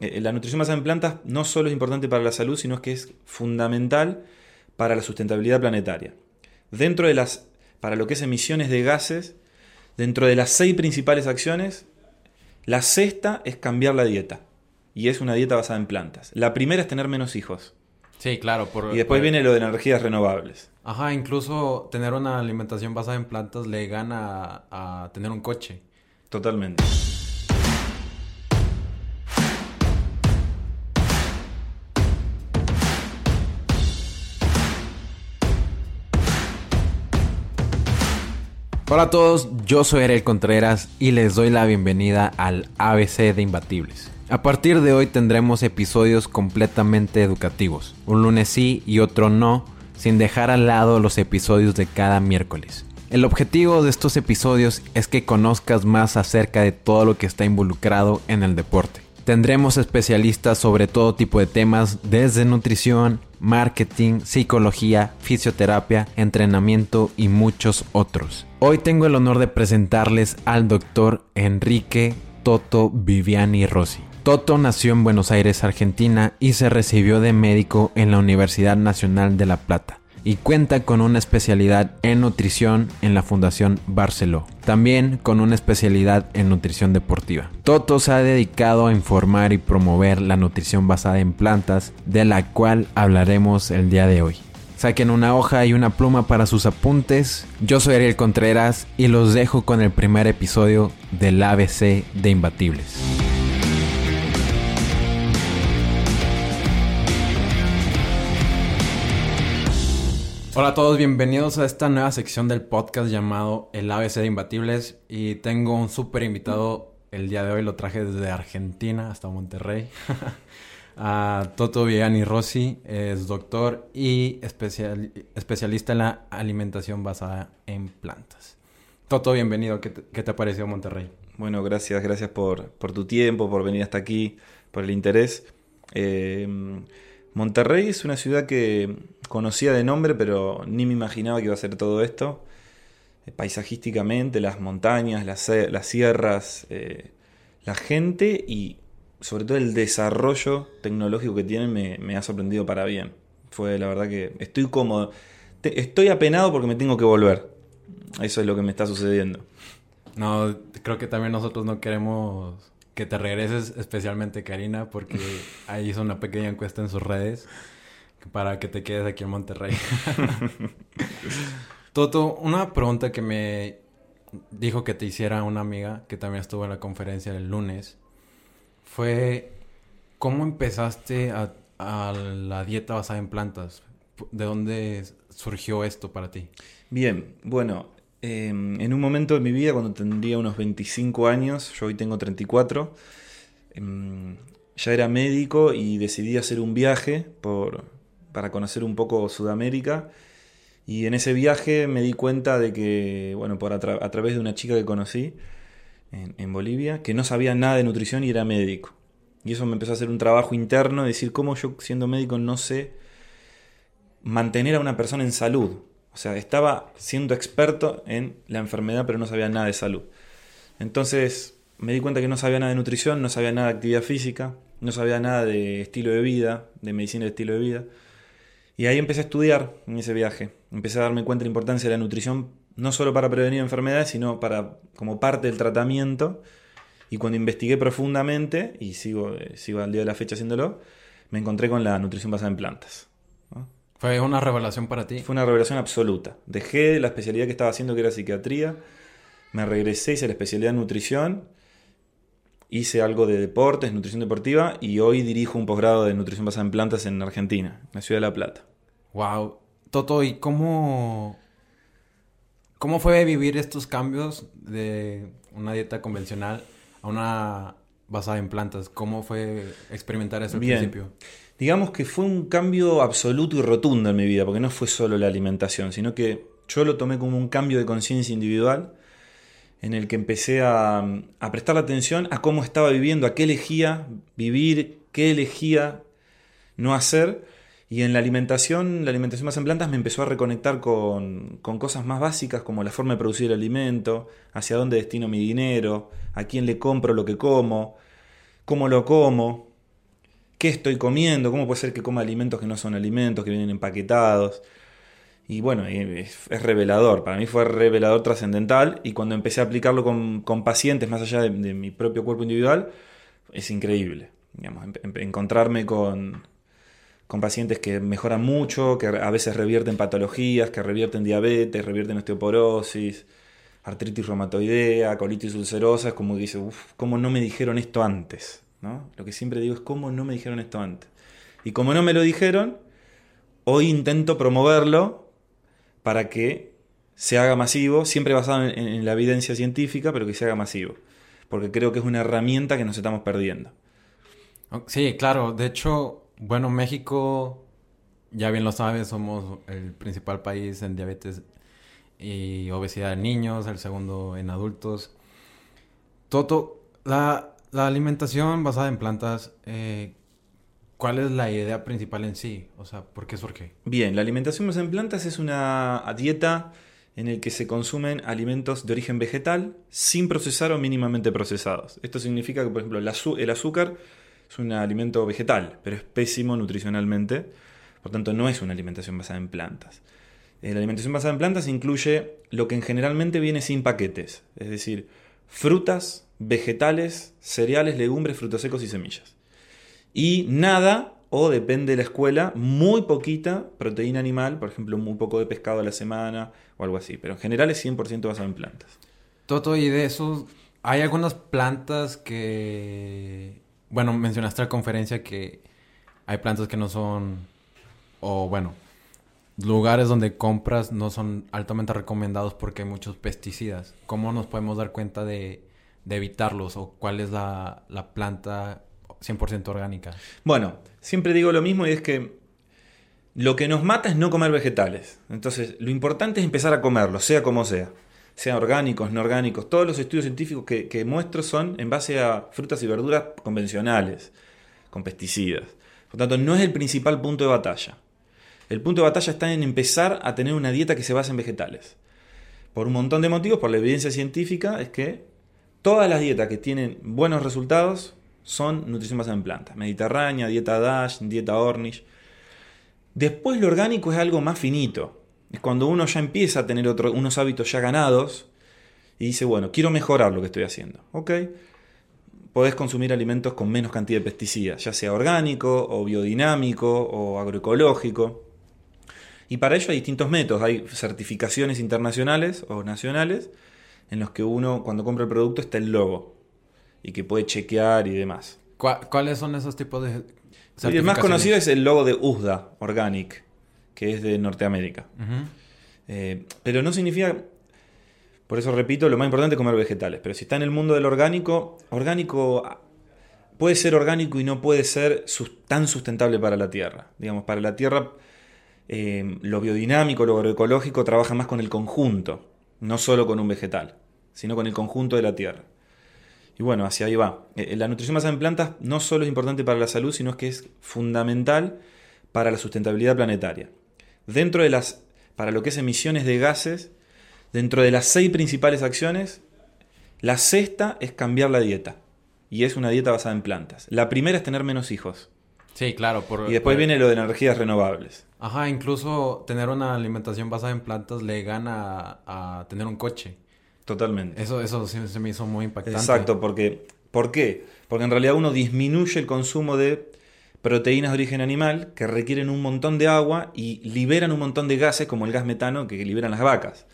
eh, la nutrición basada en plantas no solo es importante para la salud, sino que es fundamental para la sustentabilidad planetaria. Dentro de las, para lo que es emisiones de gases, dentro de las seis principales acciones, la sexta es cambiar la dieta. Y es una dieta basada en plantas. La primera es tener menos hijos. Sí, claro. y después viene lo de energías renovables. Ajá, incluso tener una alimentación basada en plantas le gana a tener un coche. Totalmente. Hola a todos, yo soy Ariel Contreras y les doy la bienvenida al ABC de Imbatibles. A partir de hoy tendremos episodios completamente educativos, un lunes sí y otro no, sin dejar al lado los episodios de cada miércoles. El objetivo de estos episodios es que conozcas más acerca de todo lo que está involucrado en el deporte. Tendremos especialistas sobre todo tipo de temas, desde nutrición, marketing, psicología, fisioterapia, entrenamiento y muchos otros. Hoy tengo el honor de presentarles al doctor Enrique Toto Viviani Rossi. Toto nació en Buenos Aires, Argentina y se recibió de médico en la Universidad Nacional de La Plata y cuenta con una especialidad en nutrición en la Fundación Barceló, también con una especialidad en nutrición deportiva. Toto se ha dedicado a informar y promover la nutrición basada en plantas, de la cual hablaremos el día de hoy. Saquen una hoja y una pluma para sus apuntes. Yo soy Ariel Contreras y los dejo con el primer episodio del ABC de Imbatibles. Hola a todos, bienvenidos a esta nueva sección del podcast llamado El ABC de Imbatibles y tengo un súper invitado el día de hoy, lo traje desde Argentina hasta Monterrey. a Toto Viani Rossi, es doctor y especialista en la alimentación basada en plantas. Toto, bienvenido, ¿qué te, qué te pareció Monterrey? Bueno, gracias, gracias por, por, tu tiempo, por venir hasta aquí, por el interés. Eh, Monterrey es una ciudad que conocía de nombre, pero ni me imaginaba que iba a ser todo esto. Eh, paisajísticamente, las montañas, las, sierras, eh, la gente y sobre todo el desarrollo tecnológico que tienen me, ha sorprendido para bien. Fue la verdad que estoy cómodo. estoy apenado porque me tengo que volver. Eso es lo que me está sucediendo. No, creo que también nosotros no queremos que te regreses, especialmente Karina, porque ahí hizo una pequeña encuesta en sus redes para que te quedes aquí en Monterrey. Toto, una pregunta que me dijo que te hiciera una amiga que también estuvo en la conferencia el lunes fue cómo empezaste a, a la dieta basada en plantas. ¿De dónde surgió esto para ti? Bien, bueno, Em, en un momento de mi vida, cuando tendría unos 25 años, yo hoy tengo 34, em, ya era médico y decidí hacer un viaje por, para conocer un poco Sudamérica. Y en ese viaje me di cuenta de que, bueno, por a, través de una chica que conocí en, Bolivia, que no sabía nada de nutrición y era médico. Y eso me empezó a hacer un trabajo interno, de decir cómo yo siendo médico no sé mantener a una persona en salud. O sea, estaba siendo experto en la enfermedad, pero no sabía nada de salud. Entonces me di cuenta que no sabía nada de nutrición, no sabía nada de actividad física, no sabía nada de estilo de vida, de medicina de estilo de vida. Y ahí empecé a estudiar en ese viaje. Empecé a darme cuenta de la importancia de la nutrición, no solo para prevenir enfermedades, sino para, como parte del tratamiento. Y cuando investigué profundamente, y sigo, eh, sigo al día de la fecha haciéndolo, me encontré con la nutrición basada en plantas. ¿Fue una revelación para ti? Fue una revelación absoluta. Dejé la especialidad que estaba haciendo, que era psiquiatría, me regresé, hice la especialidad en nutrición, hice algo de deportes, nutrición deportiva, y hoy dirijo un posgrado de nutrición basada en plantas en Argentina, en la ciudad de La Plata. Wow. Toto, ¿y cómo, cómo fue vivir estos cambios de una dieta convencional a una basada en plantas? ¿Cómo fue experimentar eso al principio? Digamos que fue un cambio absoluto y rotundo en mi vida, porque no fue solo la alimentación, sino que yo lo tomé como un cambio de conciencia individual en el que empecé a, prestar atención a cómo estaba viviendo, a qué elegía vivir, qué elegía no hacer. Y en la alimentación, la alimentación más en plantas me empezó a reconectar con, con, cosas más básicas como la forma de producir el alimento, hacia dónde destino mi dinero, a quién le compro lo que como, cómo lo como, qué estoy comiendo, cómo puede ser que coma alimentos que no son alimentos, que vienen empaquetados. Y bueno, es, revelador, para mí fue revelador trascendental y cuando empecé a aplicarlo con, pacientes más allá de, mi propio cuerpo individual, es increíble. Digamos, encontrarme con, con pacientes que mejoran mucho, que a veces revierten patologías, que revierten diabetes, revierten osteoporosis, artritis reumatoidea, colitis ulcerosa, es como que dice, uff, ¿cómo no me dijeron esto antes? ¿No? Lo que siempre digo es, ¿cómo no me dijeron esto antes? Y como no me lo dijeron, hoy intento promoverlo para que se haga masivo, siempre basado en, la evidencia científica, pero que se haga masivo, porque creo que es una herramienta que nos estamos perdiendo. Sí, claro, de hecho, bueno, México, ya bien lo sabes, somos el principal país en diabetes y obesidad en niños, el segundo en adultos. Toto, la, alimentación basada en plantas, eh, ¿cuál es la idea principal en sí? O sea, ¿por qué surge? Bien, la alimentación basada en plantas es una dieta en el que se consumen alimentos de origen vegetal sin procesar o mínimamente procesados. Esto significa que, por ejemplo, el azúcar es un alimento vegetal, pero es pésimo nutricionalmente, por tanto no es una alimentación basada en plantas. Eh, la alimentación basada en plantas incluye lo que en generalmente viene sin paquetes, es decir, frutas, vegetales, cereales, legumbres, frutos secos y semillas. Y nada, o depende de la escuela, muy poquita proteína animal, por ejemplo, muy poco de pescado a la semana o algo así, pero en general es 100% basado en plantas. Toto, y de eso, hay algunas plantas que bueno, mencionaste la conferencia que hay plantas que no son, o bueno, lugares donde compras no son altamente recomendados porque hay muchos pesticidas. ¿Cómo nos podemos dar cuenta de, evitarlos o cuál es la, la planta 100% orgánica? Bueno, siempre digo lo mismo y es que lo que nos mata es no comer vegetales. Entonces, lo importante es empezar a comerlos, sea como sea sean orgánicos, no orgánicos. Todos los estudios científicos que, muestro son en base a frutas y verduras convencionales, con pesticidas. Por tanto, no es el principal punto de batalla. El punto de batalla está en empezar a tener una dieta que se basa en vegetales. Por un montón de motivos, por la evidencia científica, es que todas las dietas que tienen buenos resultados son nutrición basada en plantas. Mediterránea, dieta DASH, dieta Ornish. Después lo orgánico es algo más finito. Es cuando uno ya empieza a tener unos hábitos ya ganados y dice, bueno, quiero mejorar lo que estoy haciendo. Ok, podés consumir alimentos con menos cantidad de pesticidas, ya sea orgánico o biodinámico o agroecológico. Y para ello hay distintos métodos, hay certificaciones internacionales o nacionales en los que uno cuando compra el producto está el logo y que puede chequear y demás. ¿Cuáles son esos tipos de... El más conocido es el logo de USDA, Organic que es de Norteamérica. Eh, pero no significa, por eso repito, lo más importante es comer vegetales. Pero si está en el mundo del orgánico, orgánico puede ser orgánico y no puede ser tan sustentable para la tierra. Digamos, para la tierra eh, lo biodinámico, lo agroecológico trabaja más con el conjunto, no solo con un vegetal, sino con el conjunto de la tierra. Y bueno, hacia ahí va. Eh, la nutrición basada en plantas no solo es importante para la salud, sino que es fundamental para la sustentabilidad planetaria. Dentro de las, para lo que es emisiones de gases, dentro de las seis principales acciones, la sexta es cambiar la dieta. Y es una dieta basada en plantas. La primera es tener menos hijos. Sí, claro. y después viene lo de energías renovables. Ajá, incluso tener una alimentación basada en plantas le gana a, tener un coche. Totalmente. Eso, eso se me hizo muy impactante. Exacto, porque ¿por qué? Porque en realidad uno disminuye el consumo de proteínas de origen animal que requieren un montón de agua y liberan un montón de gases como el gas metano que liberan las vacas.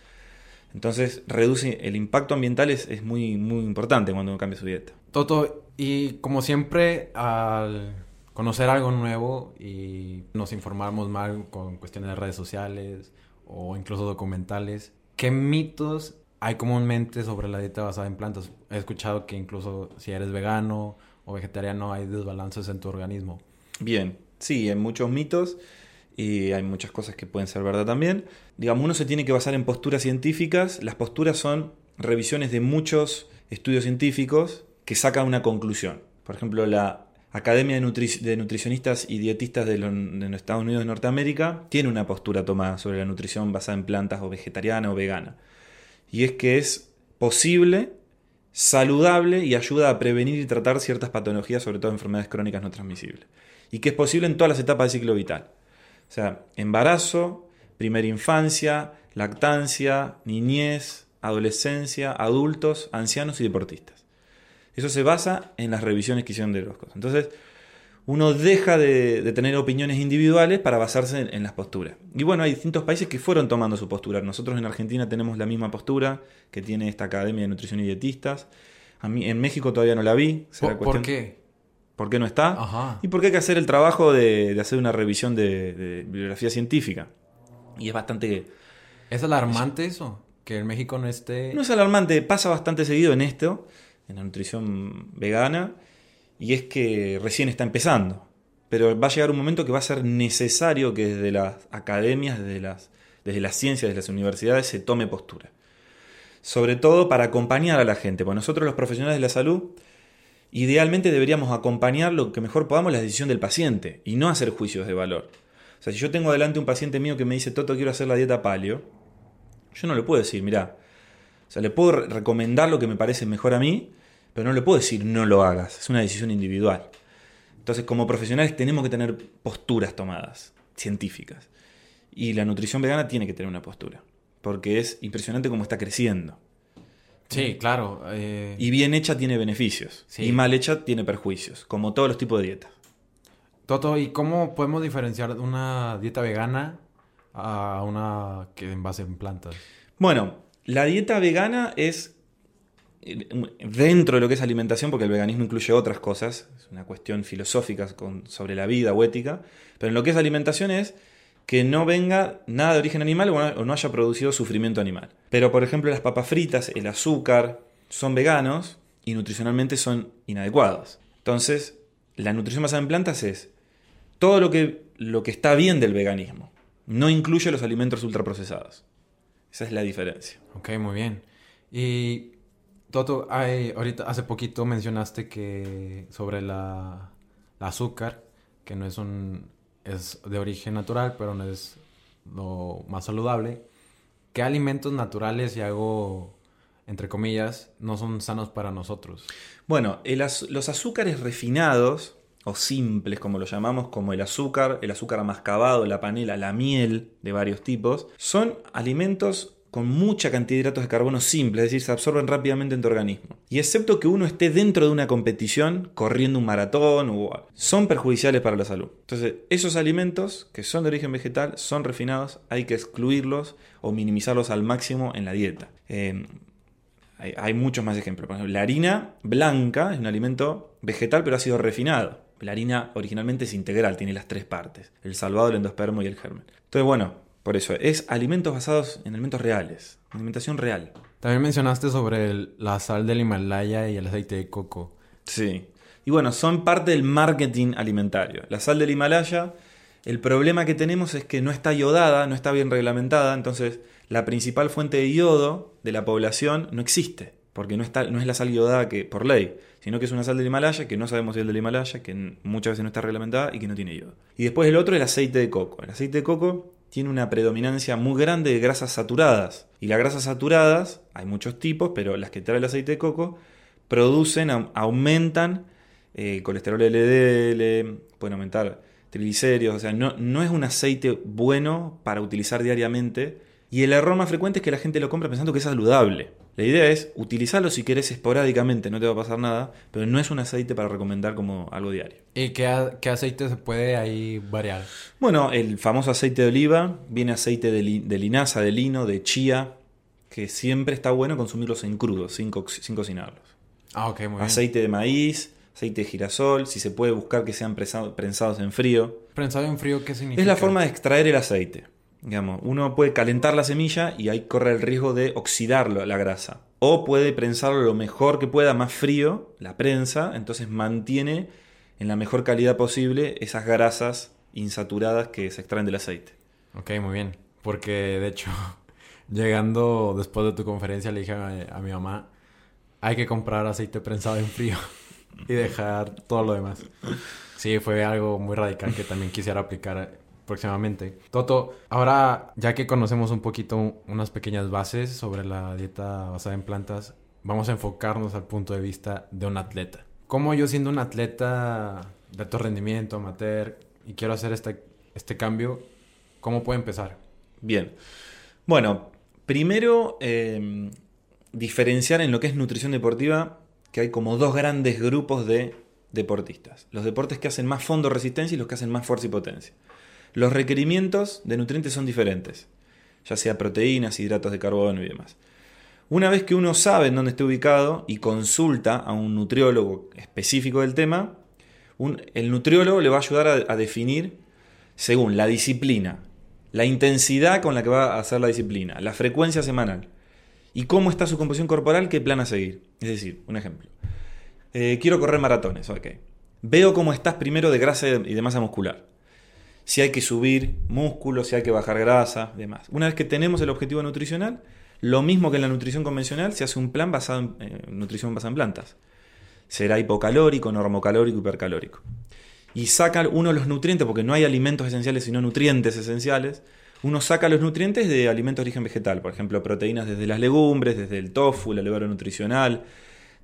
Entonces reduce el impacto ambiental es, muy, muy importante cuando uno cambia su dieta. Toto, y como siempre, al conocer algo nuevo y nos informamos mal con cuestiones de redes sociales o incluso documentales, ¿qué mitos hay comúnmente sobre la dieta basada en plantas? He escuchado que incluso si eres vegano o vegetariano hay desbalances en tu organismo. Bien, sí, hay muchos mitos y hay muchas cosas que pueden ser verdad también. Digamos, uno se tiene que basar en posturas científicas. Las posturas son revisiones de muchos estudios científicos que sacan una conclusión. Por ejemplo, la Academia de, Nutricionistas y Dietistas de, los Estados Unidos de Norteamérica tiene una postura tomada sobre la nutrición basada en plantas o vegetariana o vegana. Y es que es posible saludable y ayuda a prevenir y tratar ciertas patologías, sobre todo enfermedades crónicas no transmisibles. Y que es posible en todas las etapas del ciclo vital. O sea, embarazo, primera infancia, lactancia, niñez, adolescencia, adultos, ancianos y deportistas. Eso se basa en las revisiones que hicieron de los cosas. Entonces, uno deja de, tener opiniones individuales para basarse en, las posturas. Y bueno, hay distintos países que fueron tomando su postura. Nosotros en Argentina tenemos la misma postura que tiene esta Academia de Nutrición y Dietistas. A mí, en México todavía no la vi. ¿Por, qué? ¿Por qué no está? Y porque hay que hacer el trabajo de, hacer una revisión de, bibliografía científica. Y es bastante... ¿Es alarmante eso? Que en México no esté... No es alarmante, pasa bastante seguido en esto, en la nutrición vegana y es que recién está empezando. Pero va a llegar un momento que va a ser necesario que desde las academias, desde las, desde las ciencias, desde las universidades se tome postura. Sobre todo para acompañar a la gente, porque nosotros los profesionales de la salud idealmente deberíamos acompañar lo que mejor podamos la decisión del paciente y no hacer juicios de valor. O sea, si yo tengo delante un paciente mío que me dice, Toto, quiero hacer la dieta paleo, yo no le puedo decir, mira, o sea, le puedo recomendar lo que me parece mejor a mí, pero no le puedo decir no lo hagas, es una decisión individual. Entonces, como profesionales tenemos que tener posturas tomadas, científicas. Y la nutrición vegana tiene que tener una postura, porque es impresionante cómo está creciendo. Sí, claro. Eh, y bien hecha tiene beneficios, y mal hecha tiene perjuicios, como todos los tipos de dietas. Toto, ¿y cómo podemos diferenciar una dieta vegana a una que en base en plantas? Bueno, la dieta vegana es dentro de lo que es alimentación, porque el veganismo incluye otras cosas, es una cuestión filosófica sobre la vida o ética, pero en lo que es alimentación es que no venga nada de origen animal o no haya producido sufrimiento animal. Pero por ejemplo las papas fritas, el azúcar, son veganos y nutricionalmente son inadecuados. Entonces, la nutrición basada en plantas es todo lo que, lo que está bien del veganismo. No incluye los alimentos ultraprocesados. Esa es la diferencia. Ok, muy bien. Y Toto, ahorita hace poquito mencionaste que sobre la, azúcar, que no es un es de origen natural, pero no es lo más saludable. ¿Qué alimentos naturales y hago entre comillas no son sanos para nosotros? Bueno, los azúcares refinados o simples, como lo llamamos, como el azúcar, el azúcar amascabado, la panela, la miel de varios tipos, son alimentos con mucha cantidad de hidratos de carbono simples, es decir, se absorben rápidamente en tu organismo. Y excepto que uno esté dentro de una competición, corriendo un maratón, o, son perjudiciales para la salud. Entonces, esos alimentos que son de origen vegetal, son refinados, hay que excluirlos o minimizarlos al máximo en la dieta. Eh, hay, muchos más ejemplos. Por ejemplo, la harina blanca es un alimento vegetal, pero ha sido refinado. La harina originalmente es integral, tiene las tres partes, el salvado, el endospermo y el germen. Entonces, bueno, por eso, es alimentos basados en alimentos reales, alimentación real. También mencionaste sobre la sal del Himalaya y el aceite de coco. Sí. Y bueno, son parte del marketing alimentario. La sal del Himalaya, el problema que tenemos es que no está iodada, no está bien reglamentada, entonces la principal fuente de yodo de la población no existe, porque no, está, no es la sal iodada que por ley, sino que es una sal del Himalaya que no sabemos si es del Himalaya, que muchas veces no está reglamentada y que no tiene yodo. Y después el otro, el aceite de coco. El aceite de coco tiene una predominancia muy grande de grasas saturadas. Y las grasas saturadas, hay muchos tipos, pero las que trae el aceite de coco, producen, aumentan eh, colesterol LDL, pueden aumentar triglicéridos, o sea, no, no es un aceite bueno para utilizar diariamente. Y el error más frecuente es que la gente lo compra pensando que es saludable. La idea es utilizarlo si querés esporádicamente, no te va a pasar nada, pero no es un aceite para recomendar como algo diario. ¿Y qué, aceite se puede ahí variar? Bueno, el famoso aceite de oliva, viene aceite de, linaza, de lino, de chía, que siempre está bueno consumirlos en crudo, sin, cocinarlos. Ah, ok, muy bien. Aceite de maíz, aceite de girasol, si se puede buscar que sean prensados en frío. ¿Prensado en frío qué significa? Es la forma de extraer el aceite. Digamos, uno puede calentar la semilla y ahí corre el riesgo de oxidarlo, la grasa. O puede prensarlo lo mejor que pueda, más frío, la prensa, entonces mantiene en la mejor calidad posible esas grasas insaturadas que se extraen del aceite. Ok, muy bien. Porque de hecho, llegando después de tu conferencia le dije a, a mi mamá, hay que comprar aceite prensado en frío y dejar todo lo demás. Sí, fue algo muy radical que también quisiera aplicar próximamente. Toto, ahora ya que conocemos un poquito unas pequeñas bases sobre la dieta basada en plantas, vamos a enfocarnos al punto de vista de un atleta. ¿Cómo yo siendo un atleta de alto rendimiento, amateur, y quiero hacer este, este cambio, cómo puedo empezar? Bien. Bueno, primero eh, diferenciar en lo que es nutrición deportiva que hay como dos grandes grupos de deportistas. Los deportes que hacen más fondo resistencia y los que hacen más fuerza y potencia. Los requerimientos de nutrientes son diferentes, ya sea proteínas, hidratos de carbono y demás. Una vez que uno sabe en dónde está ubicado y consulta a un nutriólogo específico del tema, el nutriólogo le va a ayudar a, definir según la disciplina, la intensidad con la que va a hacer la disciplina, la frecuencia semanal y cómo está su composición corporal, qué plan a seguir. Es decir, un ejemplo. Eh, quiero correr maratones, ok. Veo cómo estás primero de grasa y de masa muscular. Si hay que subir músculo, si hay que bajar grasa, demás. Una vez que tenemos el objetivo nutricional, lo mismo que en la nutrición convencional, se hace un plan basado en eh, nutrición basada en plantas. Será hipocalórico, normocalórico, hipercalórico. Y saca uno los nutrientes, porque no hay alimentos esenciales, sino nutrientes esenciales. Uno saca los nutrientes de alimentos de origen vegetal, por ejemplo, proteínas desde las legumbres, desde el tofu, la levadura nutricional,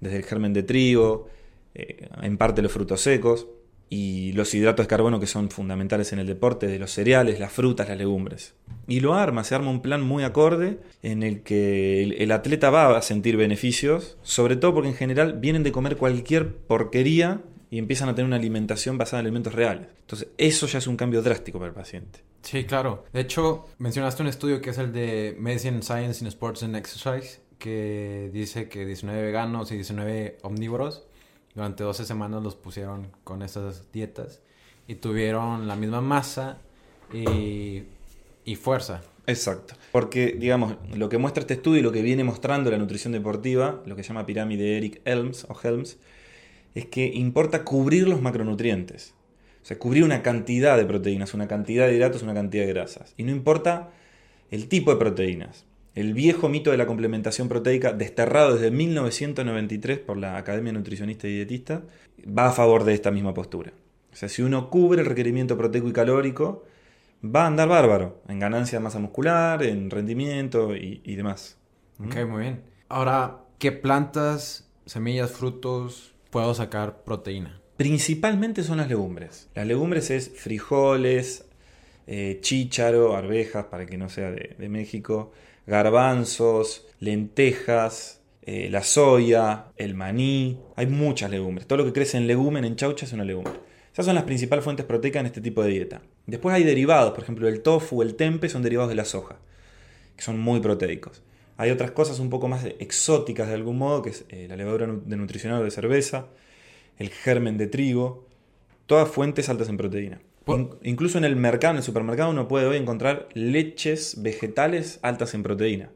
desde el germen de trigo, eh, en parte los frutos secos, y los hidratos de carbono que son fundamentales en el deporte, de los cereales, las frutas, las legumbres. Y lo arma, se arma un plan muy acorde en el que el, atleta va a sentir beneficios, sobre todo porque en general vienen de comer cualquier porquería y empiezan a tener una alimentación basada en alimentos reales. Entonces, eso ya es un cambio drástico para el paciente. Sí, claro. De hecho, mencionaste un estudio que es el de Medicine Science in Sports and Exercise, que dice que 19 veganos y 19 omnívoros durante 12 semanas los pusieron con esas dietas y tuvieron la misma masa y, fuerza. Exacto. Porque, digamos, lo que muestra este estudio y lo que viene mostrando la nutrición deportiva, lo que se llama pirámide Eric Helms o Helms, es que importa cubrir los macronutrientes. O sea, cubrir una cantidad de proteínas, una cantidad de hidratos, una cantidad de grasas. Y no importa el tipo de proteínas. El viejo mito de la complementación proteica, desterrado desde 1993 por la Academia Nutricionista y Dietista, va a favor de esta misma postura. O sea, si uno cubre el requerimiento proteico y calórico, va a andar bárbaro en ganancia de masa muscular, en rendimiento y, y demás. Ok, muy bien. Ahora, ¿qué plantas, semillas, frutos puedo sacar proteína? Principalmente son las legumbres. Las legumbres es frijoles, eh, chícharo, arvejas, para que no sea de, México, garbanzos, lentejas, eh, la soya, el maní. Hay muchas legumbres. Todo lo que crece en legumen, en chaucha, es una legumbre. Esas son las principales fuentes proteicas en este tipo de dieta. Después hay derivados, por ejemplo, el tofu, el tempe son derivados de la soja, que son muy proteicos. Hay otras cosas un poco más exóticas de algún modo, que es eh, la levadura de nutricional de cerveza, el germen de trigo, todas fuentes altas en proteína incluso en el mercado, en el supermercado, uno puede hoy encontrar leches vegetales altas en proteína.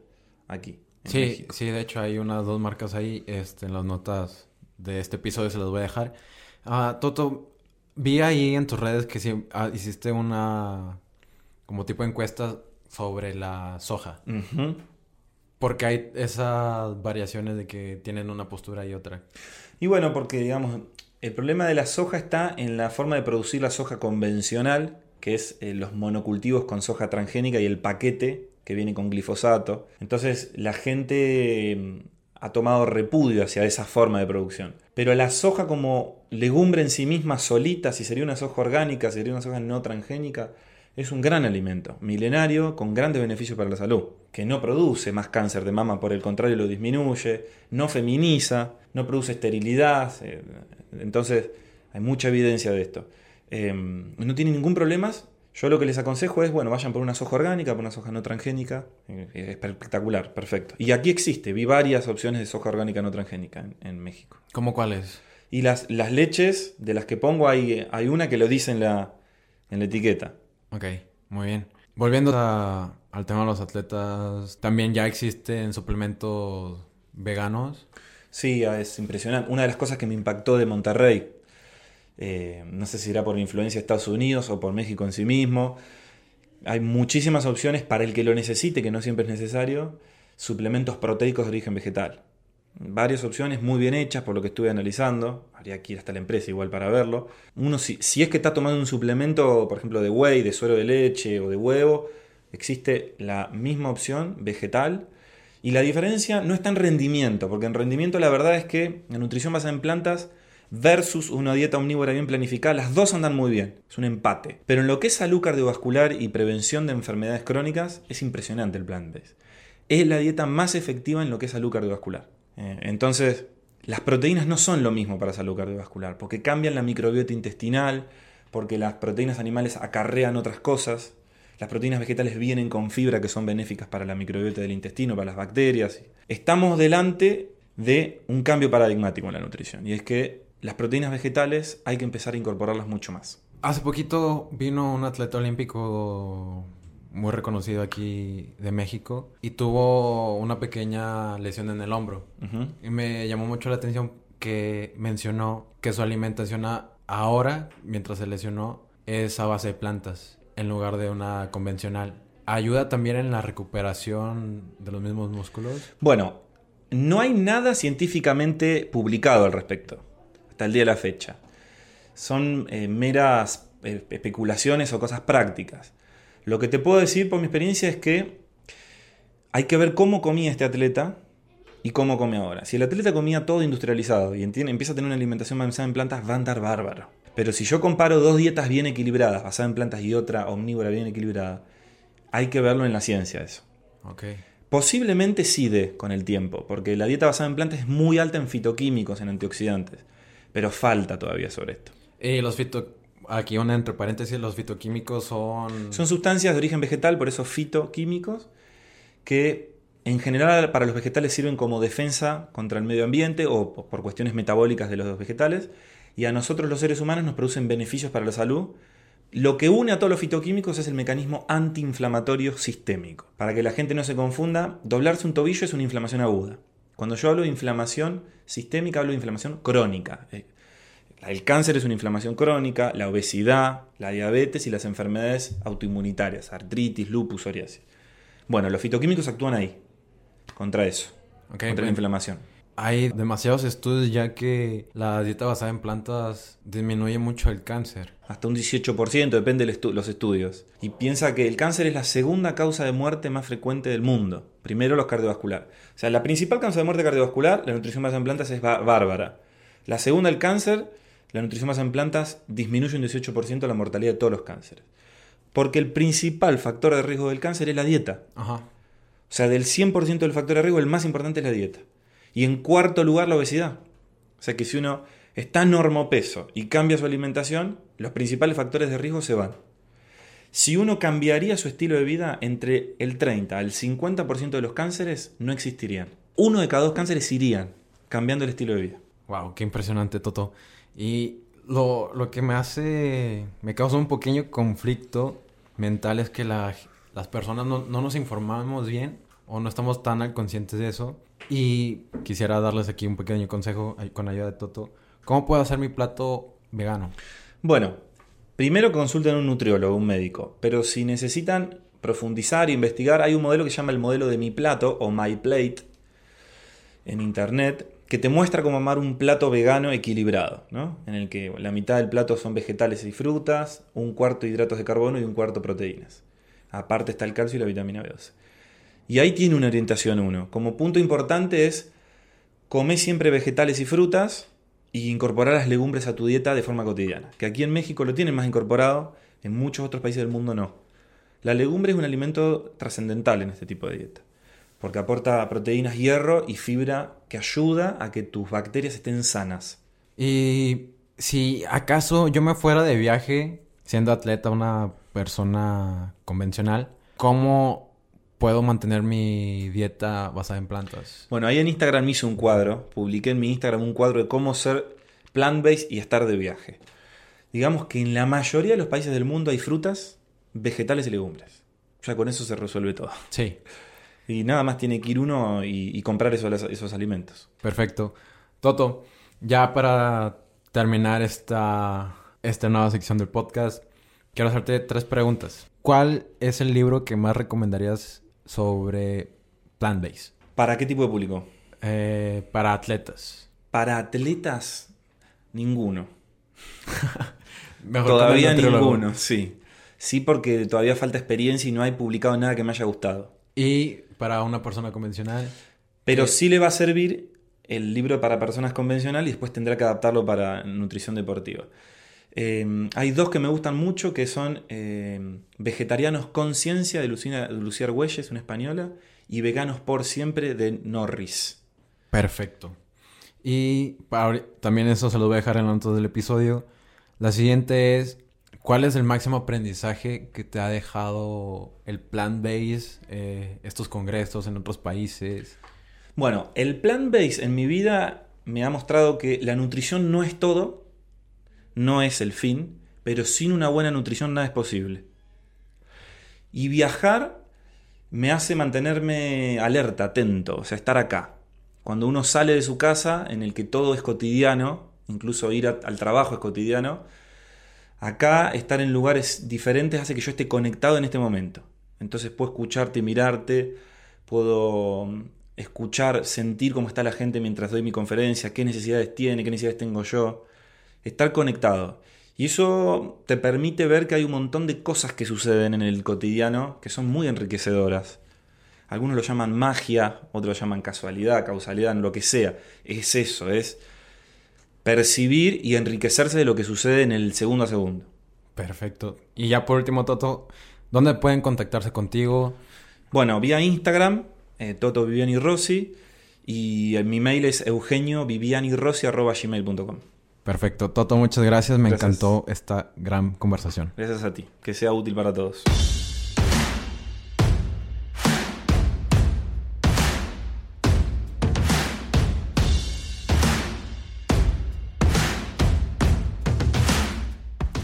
Aquí. sí, sí, de hecho hay unas dos marcas ahí este, en las notas de este episodio, se las voy a dejar. Ah, Toto, vi ahí en tus redes que ah, hiciste una como tipo de encuesta sobre la soja. Porque hay esas variaciones de que tienen una postura y otra. Y bueno, porque digamos, el problema de la soja está en la forma de producir la soja convencional, que es eh, los monocultivos con soja transgénica y el paquete que viene con glifosato. Entonces la gente mm, ha tomado repudio hacia esa forma de producción. Pero la soja como legumbre en sí misma solita, si sería una soja orgánica, si sería una soja no transgénica, es un gran alimento, milenario, con grandes beneficios para la salud, que no produce más cáncer de mama, por el contrario lo disminuye, no feminiza, no produce esterilidad, eh, entonces hay mucha evidencia de esto. Em, no tiene ningún problema, yo lo que les aconsejo es, bueno, vayan por una soja orgánica, por una soja no transgénica, eh, es espectacular, perfecto. Y aquí existe, vi varias opciones de soja orgánica no transgénica en, México. ¿Cómo cuáles? Y las, las leches de las que pongo, hay, hay una que lo dice en la, en la etiqueta. Ok, muy bien. Volviendo al tema de los atletas, ¿también ya existen suplementos veganos? Sí, es impresionante. Una de las cosas que me impactó de Monterrey, eh, no sé si era por influencia de Estados Unidos o por México en sí mismo, hay muchísimas opciones para el que lo necesite, que no siempre es necesario, suplementos proteicos de origen vegetal varias opciones muy bien hechas por lo que estuve analizando. Habría que ir hasta la empresa igual para verlo. Uno, si, si es que está tomando un suplemento, por ejemplo, de whey, de suero de leche o de huevo, existe la misma opción vegetal Y la diferencia no está en rendimiento, porque en rendimiento la verdad es que la nutrición basada en plantas versus una dieta omnívora bien planificada, las dos andan muy bien, es un empate. Pero en lo que es salud cardiovascular y prevención de enfermedades crónicas, es impresionante el plan based. Es la dieta más efectiva en lo que es salud cardiovascular. Eh, entonces, las proteínas no son lo mismo para salud cardiovascular, porque cambian la microbiota intestinal, porque las proteínas animales acarrean otras cosas, las proteínas vegetales vienen con fibra que son benéficas para la microbiota del intestino, para las bacterias. Estamos delante de un cambio paradigmático en la nutrición, y es que las proteínas vegetales hay que empezar a incorporarlas mucho más. Hace poquito vino un atleta olímpico muy reconocido aquí de México y tuvo una pequeña lesión en el hombro. Y me llamó mucho la atención que mencionó que su alimentación ahora, mientras se lesionó, es a base de plantas en lugar de una convencional. ¿Ayuda también en la recuperación de los mismos músculos? Bueno, no hay nada científicamente publicado al respecto hasta el día de la fecha. Son eh, meras eh, especulaciones o cosas prácticas. Lo que te puedo decir por mi experiencia es que hay que ver cómo comía este atleta y cómo come ahora. Si el atleta comía todo industrializado y empieza a tener una alimentación basada en plantas, va a andar bárbaro. Pero si yo comparo dos dietas bien equilibradas, basadas en plantas y otra omnívora bien equilibrada, hay que verlo en la ciencia eso. Posiblemente sí de con el tiempo, porque la dieta basada en plantas es muy alta en fitoquímicos, en antioxidantes pero falta todavía sobre esto. Y los fito... Aquí una entre paréntesis, los fitoquímicos son... Son sustancias de origen vegetal, por eso fitoquímicos, que en general para los vegetales sirven como defensa contra el medio ambiente o por cuestiones metabólicas de los vegetales, y a nosotros los seres humanos nos producen beneficios para la salud. Lo que une a todos los fitoquímicos es el mecanismo antiinflamatorio sistémico. Para que la gente no se confunda, doblarse un tobillo es una inflamación aguda. Cuando yo hablo de inflamación sistémica, hablo de inflamación crónica. Eh, el cáncer es una inflamación crónica, la obesidad, la diabetes y las enfermedades autoinmunitarias, artritis, lupus, psoriasis. Bueno, los fitoquímicos actúan ahí, contra eso, contra la inflamación. Hay demasiados estudios ya que la dieta basada en plantas disminuye mucho el cáncer. Hasta un 18%, depende de los estudios. Y piensa que el cáncer es la segunda causa de muerte más frecuente del mundo. Primero los cardiovasculares. O sea, la principal causa de muerte cardiovascular, la nutrición basada en plantas, es bárbara. La segunda, el cáncer, la nutrición basada en plantas disminuye un 18% la mortalidad de todos los cánceres. Porque el principal factor de riesgo del cáncer es la dieta. Ajá. O sea, del 100% del factor de riesgo, el más importante es la dieta. Y en cuarto lugar, la obesidad. O sea que si uno está normopeso y cambia su alimentación, los principales factores de riesgo se van. Si uno cambiaría su estilo de vida, entre el 30 al 50% de los cánceres no existirían. Uno de cada dos cánceres irían cambiando el estilo de vida. Wow, qué impresionante, Toto. Y lo, que me hace, me causa un pequeño conflicto mental es que las personas no, no nos informamos bien o no estamos tan conscientes de eso y quisiera darles aquí un pequeño consejo con ayuda de Toto. ¿Cómo puedo hacer mi plato vegano? Bueno, primero consulten a un nutriólogo, un médico. Pero si necesitan profundizar e investigar, hay un modelo que se llama el modelo de mi plato o My Plate en internet que te muestra cómo amar un plato vegano equilibrado, ¿no? en el que la mitad del plato son vegetales y frutas, un cuarto hidratos de carbono y un cuarto proteínas. Aparte está el calcio y la vitamina B12. Y ahí tiene una orientación uno. Como punto importante es comer siempre vegetales y frutas y incorporar las legumbres a tu dieta de forma cotidiana. Que aquí en México lo tienen más incorporado, en muchos otros países del mundo no. La legumbre es un alimento trascendental en este tipo de dieta, porque aporta proteínas, hierro y fibra que ayuda a que tus bacterias estén sanas. Y si acaso yo me fuera de viaje siendo atleta, una persona convencional, ¿cómo puedo mantener mi dieta basada en plantas? Bueno, ahí en Instagram hice un cuadro, publiqué en mi Instagram un cuadro de cómo ser plant-based y estar de viaje. Digamos que en la mayoría de los países del mundo hay frutas, vegetales y legumbres. Ya con eso se resuelve todo. Sí. Y nada más tiene que ir uno y, comprar esos, esos alimentos. Perfecto. Toto, ya para terminar esta, esta nueva sección del podcast, quiero hacerte tres preguntas. ¿Cuál es el libro que más recomendarías sobre plant-based. ¿Para qué tipo de público? Eh, para atletas. Para atletas, ninguno. todavía ninguno, sí. Sí, porque todavía falta experiencia y no hay publicado nada que me haya gustado. Y para una persona convencional. Pero ¿Qué? sí le va a servir el libro para personas convencional y después tendrá que adaptarlo para nutrición deportiva. Eh, hay dos que me gustan mucho que son eh, Vegetarianos con Ciencia de Lucina, de Lucía Argüelles, una española, y Veganos por Siempre de Norris. Perfecto. Y para también eso se lo voy a dejar en la nota del episodio. La siguiente es, ¿cuál es el máximo aprendizaje que te ha dejado el plant base, eh, estos congresos en otros países? Bueno, el plant base en mi vida me ha mostrado que la nutrición no es todo, no es el fin, pero sin una buena nutrición nada es posible. Y viajar me hace mantenerme alerta, atento, o sea, estar acá. Cuando uno sale de su casa, en el que todo es cotidiano, incluso ir al trabajo es cotidiano, acá estar en lugares diferentes hace que yo esté conectado en este momento. Entonces puedo escucharte, mirarte, puedo mm, escuchar, sentir cómo está la gente mientras doy mi conferencia, qué necesidades tiene, qué necesidades tengo yo. Estar conectado. Y eso te permite ver que hay un montón de cosas que suceden en el cotidiano que son muy enriquecedoras. Algunos lo llaman magia, otros lo llaman casualidad, causalidad, lo que sea. Es eso, es percibir y enriquecerse de lo que sucede en el segundo a segundo. Perfecto. Y ya por último, Toto, ¿dónde pueden contactarse contigo? Bueno, vía Instagram, eh, Toto Viviani Rossi, y mi mail es eugeniovivianirossi.gmail.com. Perfecto. Toto, muchas gracias. Me Gracias. encantó esta gran conversación. Gracias a ti, que sea útil para todos.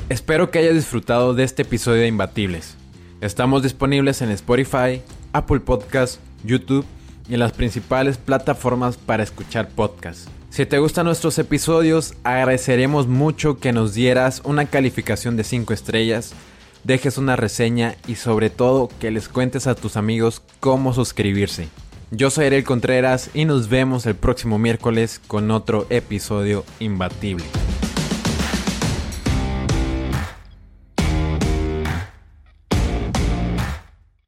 Espero que hayas disfrutado de este episodio de Imbatibles. Estamos disponibles en Spotify, Apple Podcast, YouTube y en las principales plataformas para escuchar podcasts. Si te gustan nuestros episodios, agradeceremos mucho que nos dieras una calificación de 5 estrellas, dejes una reseña y sobre todo que les cuentes a tus amigos cómo suscribirse. Yo soy Ariel Contreras y nos vemos el próximo miércoles con otro episodio imbatible.